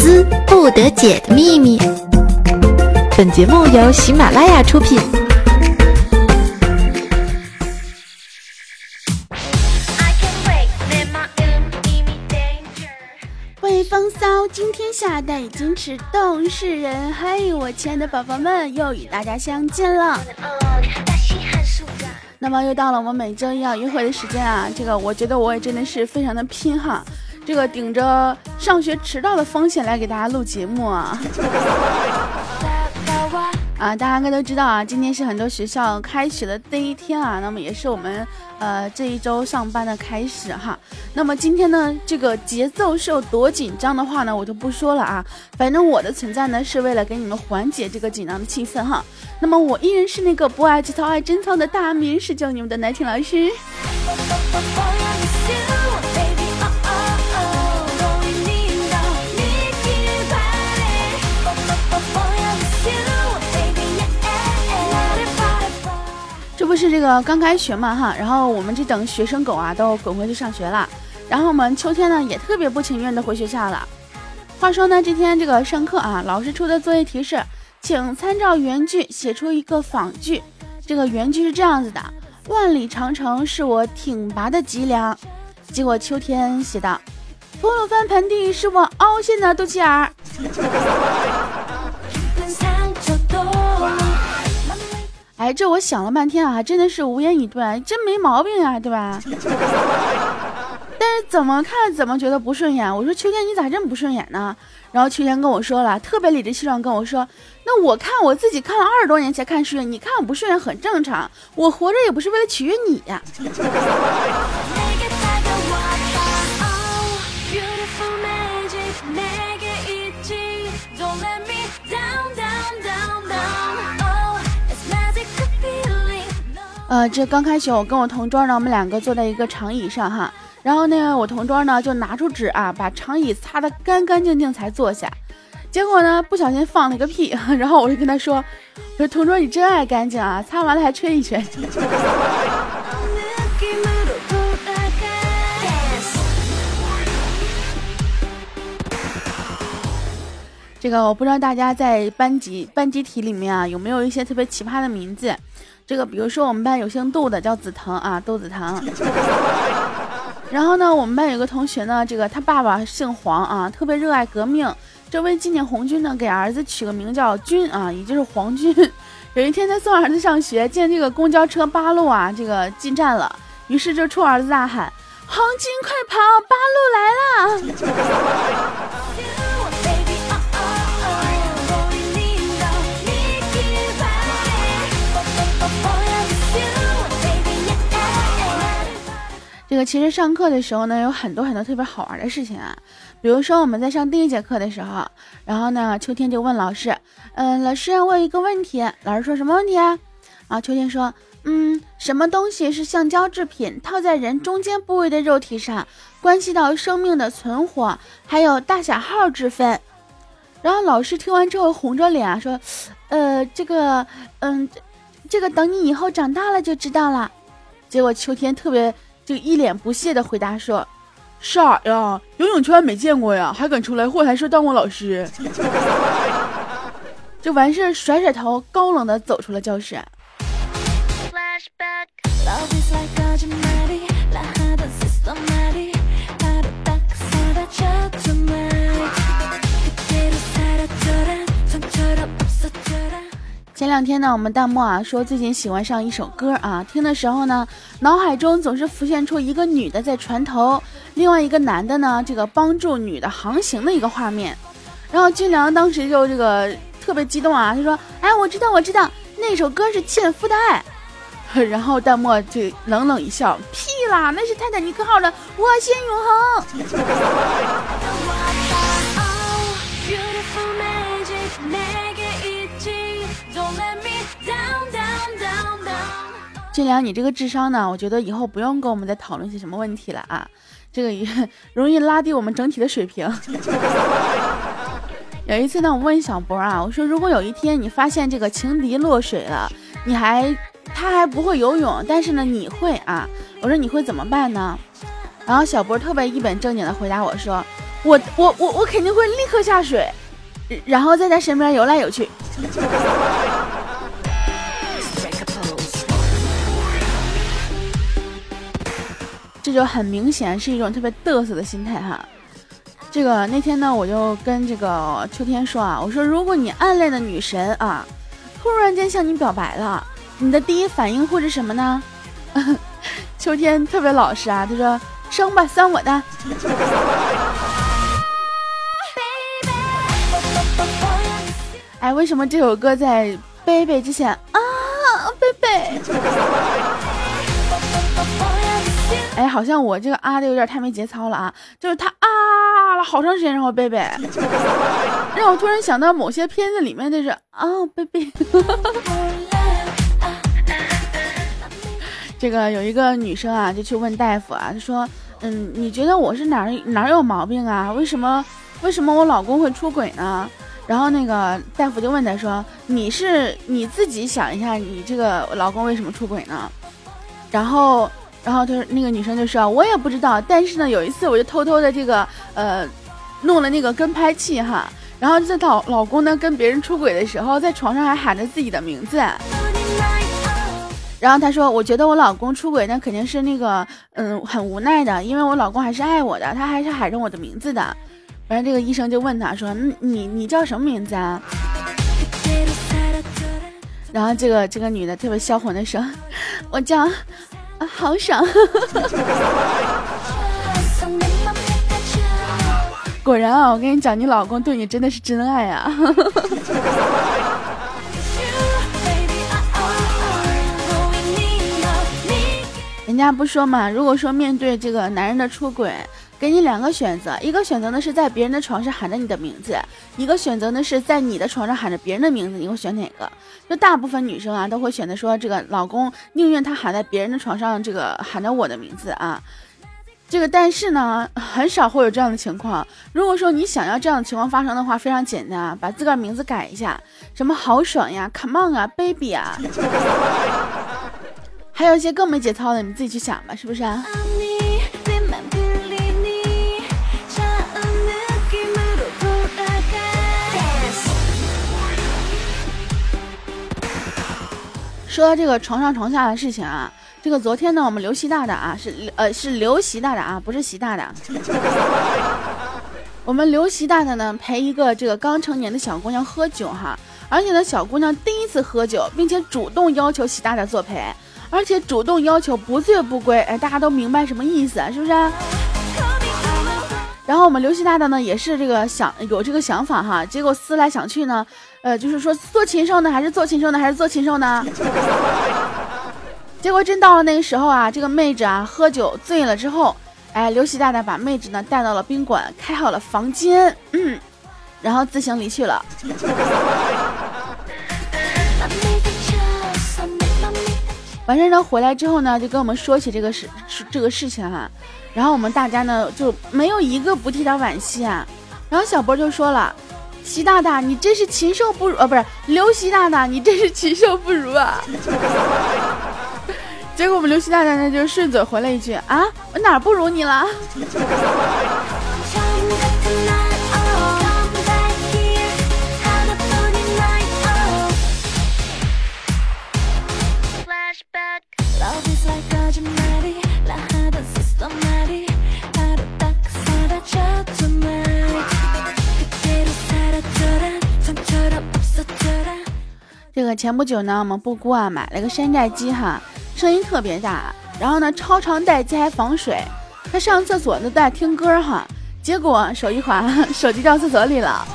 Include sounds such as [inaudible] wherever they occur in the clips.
思不得解的秘密。本节目由喜马拉雅出品。微，风骚惊天下，带你矜持动世人。嘿，我亲爱的宝宝们，又与大家相见了。那么又到了我们每周一要约会的时间啊！这个我觉得我也真的是非常的拼哈，这个顶着上学迟到的风险来给大家录节目啊。[laughs] 啊，大家应该都知道啊，今天是很多学校开学的第一天啊，那么也是我们呃这一周上班的开始哈。那么今天呢，这个节奏是有多紧张的话呢，我就不说了啊。反正我的存在呢，是为了给你们缓解这个紧张的气氛哈。那么我依然是那个不爱节操爱贞操的大名，是教你们的奶婷老师。不是这个刚开学嘛哈，然后我们这等学生狗啊都滚回去上学了，然后我们秋天呢也特别不情愿的回学校了。话说呢，这天这个上课啊，老师出的作业题是，请参照原句写出一个仿句。这个原句是这样子的：万里长城是我挺拔的脊梁。结果秋天写道：吐鲁番盆地是我凹陷的肚脐眼儿。[laughs] 哎，这我想了半天啊，真的是无言以对，真没毛病呀，对吧？[laughs] 但是怎么看怎么觉得不顺眼。我说秋天你咋这么不顺眼呢？然后秋天跟我说了，特别理直气壮跟我说，那我看我自己看了二十多年才看顺眼，你看我不顺眼很正常，我活着也不是为了取悦你呀。呃，这刚开学，我跟我同桌呢，我们两个坐在一个长椅上哈，然后呢，我同桌呢就拿出纸啊，把长椅擦得干干净净才坐下，结果呢不小心放了一个屁，[laughs] 然后我就跟他说，我说同桌你真爱干净啊，擦完了还吹一吹。[laughs] 这个我不知道大家在班级班集体里面啊有没有一些特别奇葩的名字。这个比如说我们班有姓杜的叫紫藤啊，杜紫藤。然后呢，我们班有个同学呢，这个他爸爸姓黄啊，特别热爱革命。这为纪念红军呢，给儿子取个名叫军啊，也就是黄军。有一天他送儿子上学，见这个公交车八路啊，这个进站了，于是就冲儿子大喊：“黄军快跑，八路来了！” [laughs] 这个其实上课的时候呢，有很多很多特别好玩的事情啊。比如说我们在上第一节课的时候，然后呢，秋天就问老师：“嗯，老师，我有一个问题。”老师说什么问题啊？啊，秋天说：“嗯，什么东西是橡胶制品，套在人中间部位的肉体上，关系到生命的存活，还有大小号之分。”然后老师听完之后红着脸说：“呃，这个，嗯，这个等你以后长大了就知道了。”结果秋天特别。就一脸不屑的回答说：“傻呀，游泳圈没见过呀，还敢出来祸还说当我老师？” [laughs] 就完事甩甩头，高冷的走出了教室。前两天呢，我们弹幕啊说最近喜欢上一首歌啊，听的时候呢，脑海中总是浮现出一个女的在船头，另外一个男的呢，这个帮助女的航行的一个画面。然后俊良当时就这个特别激动啊，他说：“哎，我知道，我知道，那首歌是《纤夫的爱》。[laughs] ”然后弹幕就冷冷一笑：“屁啦，那是泰坦尼克号的《我心永恒》。”俊良，你这个智商呢？我觉得以后不用跟我们再讨论些什么问题了啊，这个也容易拉低我们整体的水平。[laughs] 有一次呢，我问小博啊，我说如果有一天你发现这个情敌落水了，你还他还不会游泳，但是呢你会啊，我说你会怎么办呢？然后小博特别一本正经的回答我说，我我我我肯定会立刻下水，然后在他身边游来游去。[laughs] 这就很明显是一种特别嘚瑟的心态哈。这个那天呢，我就跟这个秋天说啊，我说如果你暗恋的女神啊，突然间向你表白了，你的第一反应会是什么呢？[laughs] 秋天特别老实啊，他说生吧，算我的。[laughs] 哎，为什么这首歌在贝贝之前啊贝贝哎，好像我这个啊的有点太没节操了啊！就是他啊了好长时间，然后贝贝，让我突然想到某些片子里面的是啊贝贝。这个有一个女生啊，就去问大夫啊，她说：“嗯，你觉得我是哪儿哪儿有毛病啊？为什么为什么我老公会出轨呢？”然后那个大夫就问她说：“你是你自己想一下，你这个老公为什么出轨呢？”然后。然后他说，那个女生就说：“我也不知道，但是呢，有一次我就偷偷的这个呃，弄了那个跟拍器哈，然后这老老公呢跟别人出轨的时候，在床上还喊着自己的名字。然后他说，我觉得我老公出轨那肯定是那个嗯很无奈的，因为我老公还是爱我的，他还是喊着我的名字的。完了，这个医生就问他说：你你叫什么名字啊？然后这个这个女的特别销魂的说：[laughs] 我叫。”啊，好爽！[laughs] 果然啊，我跟你讲，你老公对你真的是真爱啊！[laughs] 人家不说嘛，如果说面对这个男人的出轨。给你两个选择，一个选择呢是在别人的床上喊着你的名字，一个选择呢是在你的床上喊着别人的名字，你会选哪个？就大部分女生啊都会选择说这个老公宁愿他喊在别人的床上，这个喊着我的名字啊。这个但是呢很少会有这样的情况。如果说你想要这样的情况发生的话，非常简单啊，把自个儿名字改一下，什么豪爽呀，come on 啊，baby 啊，[laughs] 还有一些更没节操的，你自己去想吧，是不是啊？说到这个床上床下的事情啊，这个昨天呢，我们刘习大大啊，是呃是刘习大大啊，不是习大大。[laughs] 我们刘习大大呢陪一个这个刚成年的小姑娘喝酒哈，而且呢小姑娘第一次喝酒，并且主动要求习大大作陪，而且主动要求不醉不归，哎，大家都明白什么意思是不是？然后我们刘习大大呢也是这个想有这个想法哈，结果思来想去呢，呃，就是说做禽兽呢，还是做禽兽呢，还是做禽兽呢？[laughs] 结果真到了那个时候啊，这个妹子啊喝酒醉了之后，哎，刘习大大把妹子呢带到了宾馆，开好了房间，嗯，然后自行离去了。完事呢回来之后呢，就跟我们说起这个事这个事情哈。然后我们大家呢就没有一个不替他惋惜啊。然后小波就说了：“习大大，你真是禽兽不如啊！不是刘习大大，你真是禽兽不如啊！” [laughs] 结果我们刘习大大呢就顺嘴回了一句：“啊，我哪不如你了？”这个前不久呢，我们布姑啊买了个山寨机哈，声音特别大，然后呢超长待机还防水，他上厕所都在听歌哈，结果手一滑，[laughs] 手机掉厕所里了。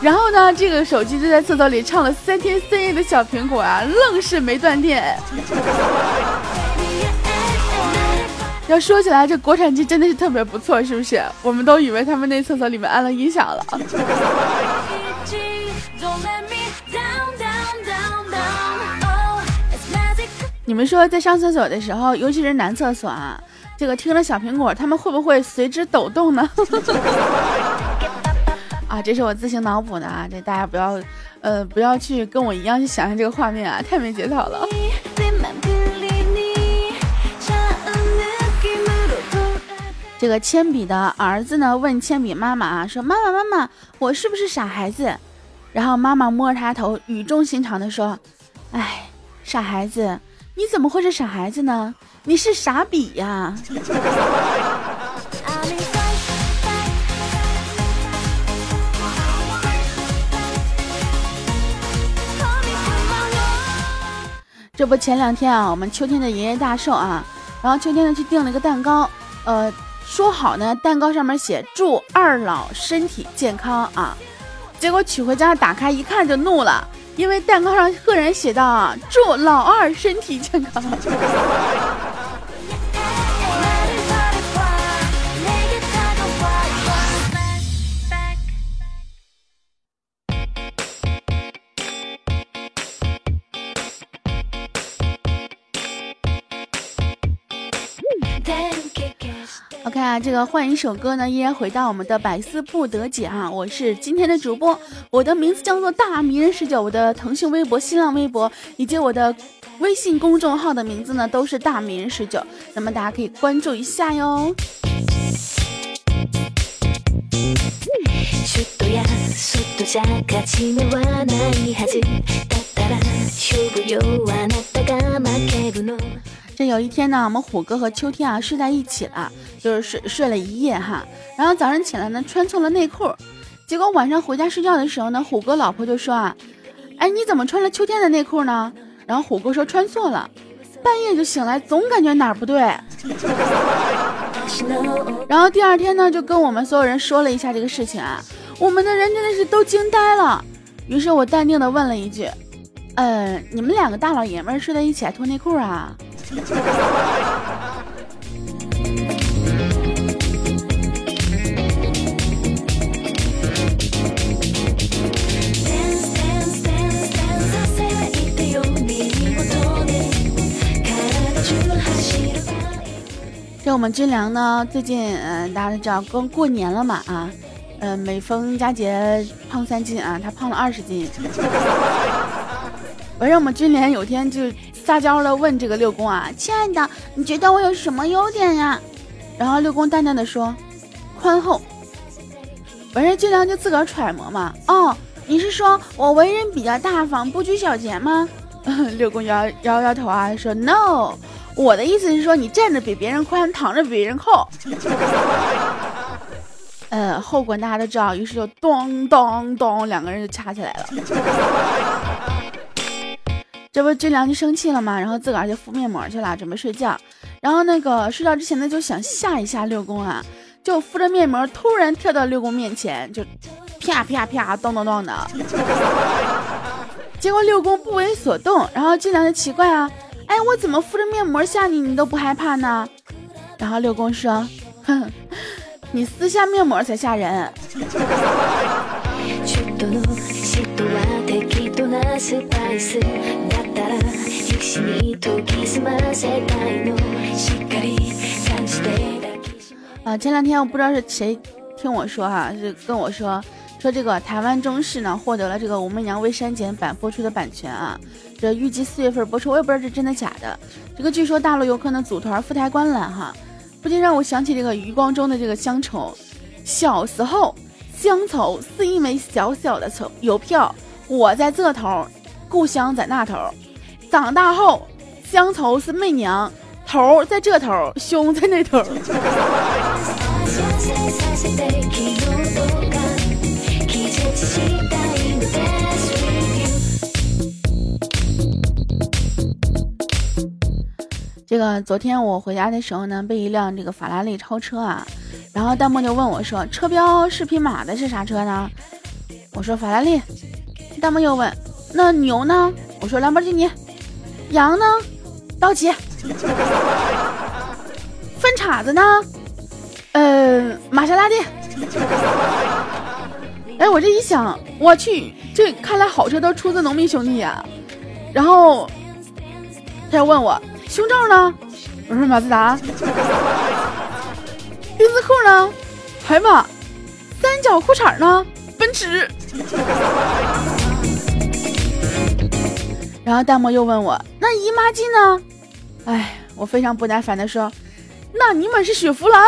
然后呢，这个手机就在厕所里唱了三天三夜的小苹果啊，愣是没断电。[laughs] 要说起来，这国产机真的是特别不错，是不是？我们都以为他们那厕所里面安了音响了。你们说，在上厕所的时候，尤其是男厕所啊，这个听了小苹果，他们会不会随之抖动呢？[laughs] 啊，这是我自行脑补的啊，这大家不要，呃，不要去跟我一样去想象这个画面啊，太没节操了。这个铅笔的儿子呢问铅笔妈妈啊，说妈妈妈妈，我是不是傻孩子？然后妈妈摸着他头，语重心长的说，哎，傻孩子，你怎么会是傻孩子呢？你是傻比呀。这不前两天啊，我们秋天的爷爷大寿啊，然后秋天呢去订了一个蛋糕，呃，说好呢，蛋糕上面写祝二老身体健康啊，结果取回家打开一看就怒了，因为蛋糕上赫然写道啊，祝老二身体健康。OK 啊，这个换一首歌呢，依然回到我们的百思不得解啊！我是今天的主播，我的名字叫做大迷人十九，我的腾讯微博、新浪微博以及我的微信公众号的名字呢都是大迷人十九，那么大家可以关注一下哟。有一天呢，我们虎哥和秋天啊睡在一起了，就是睡睡了一夜哈。然后早上起来呢，穿错了内裤，结果晚上回家睡觉的时候呢，虎哥老婆就说啊，哎，你怎么穿了秋天的内裤呢？然后虎哥说穿错了，半夜就醒来，总感觉哪儿不对。[laughs] 然后第二天呢，就跟我们所有人说了一下这个事情啊，我们的人真的是都惊呆了。于是我淡定的问了一句，嗯，你们两个大老爷们儿睡在一起还脱内裤啊？这我们军粮呢，最近嗯，大家都知道，刚过年了嘛啊，嗯，每逢佳节胖三斤啊，他胖了二十斤。我让我们军连有天就。撒娇的问这个六公啊，亲爱的，你觉得我有什么优点呀？然后六公淡淡的说，宽厚。完事俊良就自个儿揣摩嘛，哦，你是说我为人比较大方，不拘小节吗？[laughs] 六公摇摇摇头啊，说 no，我的意思是说你站着比别人宽，躺着比别人厚。[laughs] 呃，后果大家都知道，于是就咚咚咚，两个人就掐起来了。这不军良就生气了嘛，然后自个儿就敷面膜去了，准备睡觉。然后那个睡觉之前呢，就想吓一吓六公啊，就敷着面膜，突然跳到六公面前，就啪啪啪，咚咚咚的。结果六公不为所动，然后军良就奇怪啊，哎，我怎么敷着面膜吓你，你都不害怕呢？然后六公说，哼，你撕下面膜才吓人。[laughs] 啊，前两天我不知道是谁听我说哈，是跟我说说这个台湾中视呢获得了这个《武媚娘未删减版》播出的版权啊，这预计四月份播出，我也不知道是真的假的。这个据说大陆游客呢组团赴台观览哈，不禁让我想起这个余光中的这个乡愁。小时候，乡愁是一枚小小的邮邮票，我在这头。故乡在那头，长大后乡愁是媚娘，头在这头，胸在那头。[laughs] 这个昨天我回家的时候呢，被一辆这个法拉利超车啊，然后弹幕就问我说：“车标是匹马的是啥车呢？”我说：“法拉利。”弹幕又问。那牛呢？我说兰博基尼。羊呢？道奇。粪叉子呢？呃，玛莎拉蒂。哎，我这一想，我去，这看来好车都出自农民兄弟呀。然后他又问我胸罩呢？我说马自达。丁字裤呢？海马。三角裤衩呢？奔驰。然后弹幕又问我：“那姨妈巾呢？”哎，我非常不耐烦的说：“那尼玛是雪佛兰。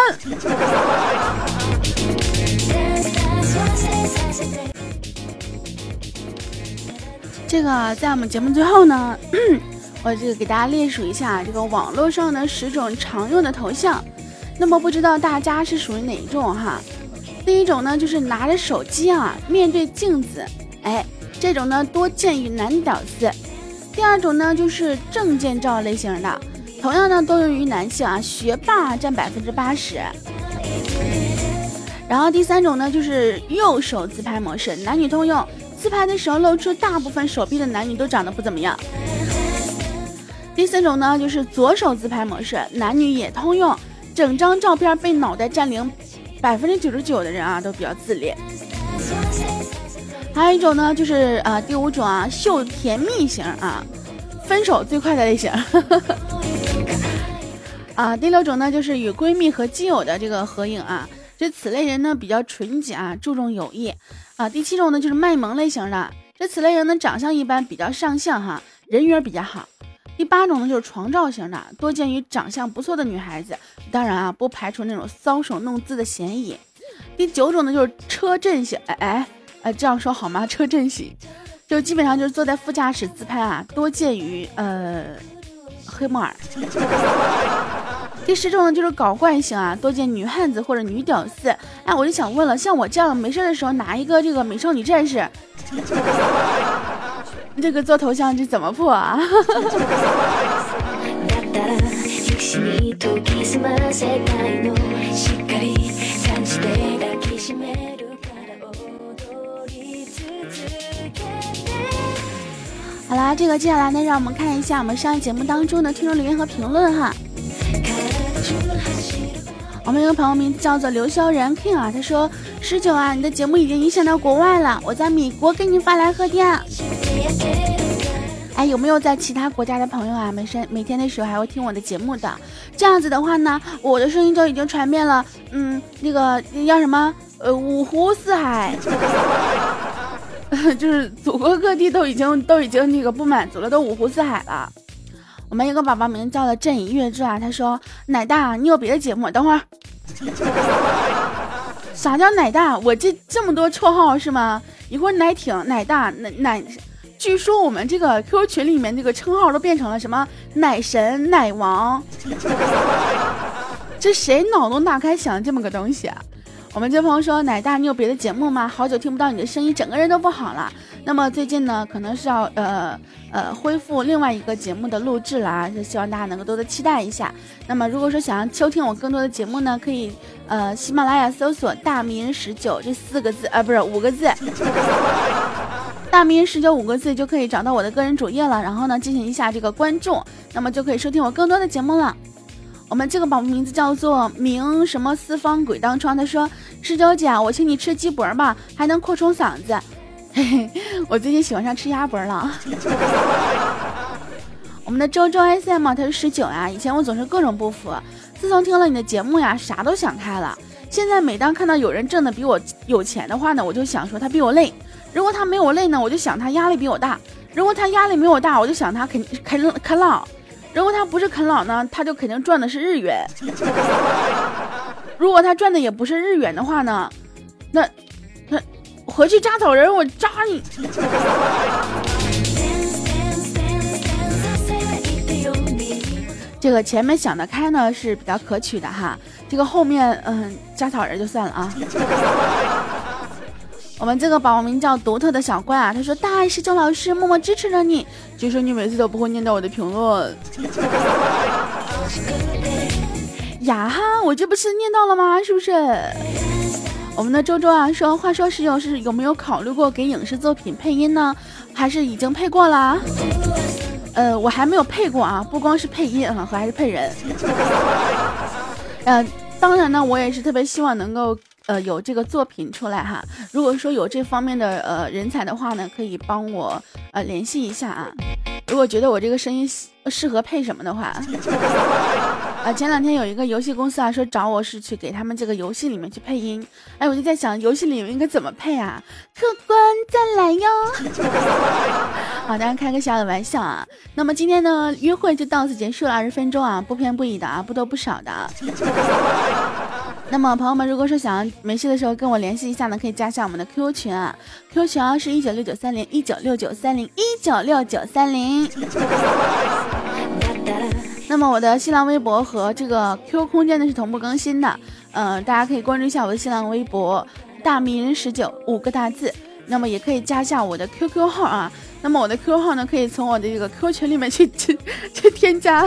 这个在我们节目最后呢，我这个给大家列数一下这个网络上的十种常用的头像。那么不知道大家是属于哪一种哈？第一种呢，就是拿着手机啊，面对镜子，哎，这种呢多见于男屌丝。第二种呢，就是证件照类型的，同样呢多用于男性啊，学霸占百分之八十。然后第三种呢，就是右手自拍模式，男女通用。自拍的时候露出大部分手臂的男女都长得不怎么样。第四种呢，就是左手自拍模式，男女也通用，整张照片被脑袋占领，百分之九十九的人啊都比较自恋。还有一种呢，就是呃第五种啊，秀甜蜜型啊，分手最快的类型。[laughs] 啊，第六种呢，就是与闺蜜和基友的这个合影啊。这此类人呢比较纯洁啊，注重友谊啊。第七种呢就是卖萌类型的，这此类人呢长相一般，比较上相哈，人缘比较好。第八种呢就是床照型的，多见于长相不错的女孩子，当然啊不排除那种搔首弄姿的嫌疑。第九种呢就是车震型，哎哎哎这样说好吗？[laughs] 车震型就基本上就是坐在副驾驶自拍啊，多见于呃黑木耳。第十种呢，就是搞怪型啊，多见女汉子或者女屌丝。哎，我就想问了，像我这样没事的时候拿一个这个美少女战士，这个做头像这怎么破啊？好啦，这个接下来呢，让我们看一下我们上一节目当中的听众留言和评论哈。我们有个朋友名字叫做刘潇然 King 啊，他说十九啊，你的节目已经影响到国外了，我在米国给你发来贺电。哎，有没有在其他国家的朋友啊？每天每天的时候还会听我的节目的，这样子的话呢，我的声音就已经传遍了，嗯，那个叫什么？呃，五湖四海，[laughs] 就是祖国各地都已经都已经那个不满足了，都五湖四海了。我们一个宝宝名叫了朕以月之啊，他说奶大，你有别的节目？等会儿，[laughs] 啥叫奶大？我这这么多绰号是吗？一会儿奶挺、奶大、奶奶，据说我们这个 QQ 群里面这个称号都变成了什么奶神、奶王，[laughs] 这谁脑洞大开想这么个东西啊？我们这朋友说奶大，你有别的节目吗？好久听不到你的声音，整个人都不好了。那么最近呢，可能是要呃呃恢复另外一个节目的录制了啊，就希望大家能够多多期待一下。那么如果说想要收听我更多的节目呢，可以呃喜马拉雅搜索“大名十九”这四个字啊，不是五个字，“大名十九”五个字就可以找到我的个人主页了，然后呢进行一下这个关注，那么就可以收听我更多的节目了。我们这个宝宝名字叫做明什么四方鬼当窗，他说十九姐，我请你吃鸡脖吧，还能扩充嗓子。嘿嘿，我最近喜欢上吃鸭脖了。[laughs] 我们的周周 S M 他是十九呀，以前我总是各种不服，自从听了你的节目呀，啥都想开了。现在每当看到有人挣的比我有钱的话呢，我就想说他比我累；如果他没我累呢，我就想他压力比我大；如果他压力没我大，我就想他肯啃啃老；如果他不是啃老呢，他就肯定赚的是日元；如果他赚的也不是日元的话呢，那那。回去扎草人，我扎你！这个前面想得开呢是比较可取的哈，这个后面嗯扎草人就算了啊。我们这个宝宝名叫独特的小怪啊，他说大爱十九老师默默支持着你，就说你每次都不会念到我的评论。[laughs] 呀哈，我这不是念到了吗？是不是？我们的周周啊说，话说十九是有没有考虑过给影视作品配音呢？还是已经配过了？呃，我还没有配过啊，不光是配音啊，还是配人。呃，当然呢，我也是特别希望能够呃有这个作品出来哈。如果说有这方面的呃人才的话呢，可以帮我呃联系一下啊。如果觉得我这个声音适合配什么的话。[laughs] 啊，前两天有一个游戏公司啊，说找我是去给他们这个游戏里面去配音。哎，我就在想，游戏里面应该怎么配啊？客官再来哟。[laughs] 好，大家开个小小的玩笑啊。那么今天呢，约会就到此结束了，二十分钟啊，不偏不倚的啊，不多不少的啊。那么朋友们，如果说想要没事的时候跟我联系一下呢，可以加下我们的 QQ 群啊，QQ 群啊是一九六九三零一九六九三零一九六九三零。[laughs] 那么我的新浪微博和这个 QQ 空间呢是同步更新的，嗯，大家可以关注一下我的新浪微博大迷人十九五个大字，那么也可以加下我的 QQ 号啊，那么我的 QQ 号呢可以从我的这个 QQ 群里面去去去添加。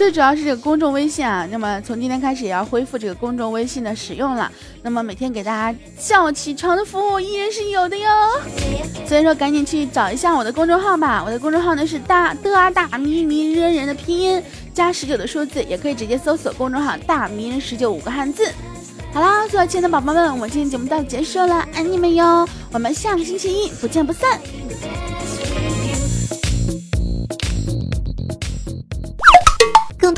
最主要是这个公众微信啊，那么从今天开始也要恢复这个公众微信的使用了。那么每天给大家叫起床的服务依然是有的哟。所以说赶紧去找一下我的公众号吧，我的公众号呢是大的啊大迷迷人人的拼音加十九的数字，也可以直接搜索公众号大迷人十九五个汉字。好啦，所有亲爱的宝宝们，我们今天节目到此结束了，爱你们哟，我们下个星期一不见不散。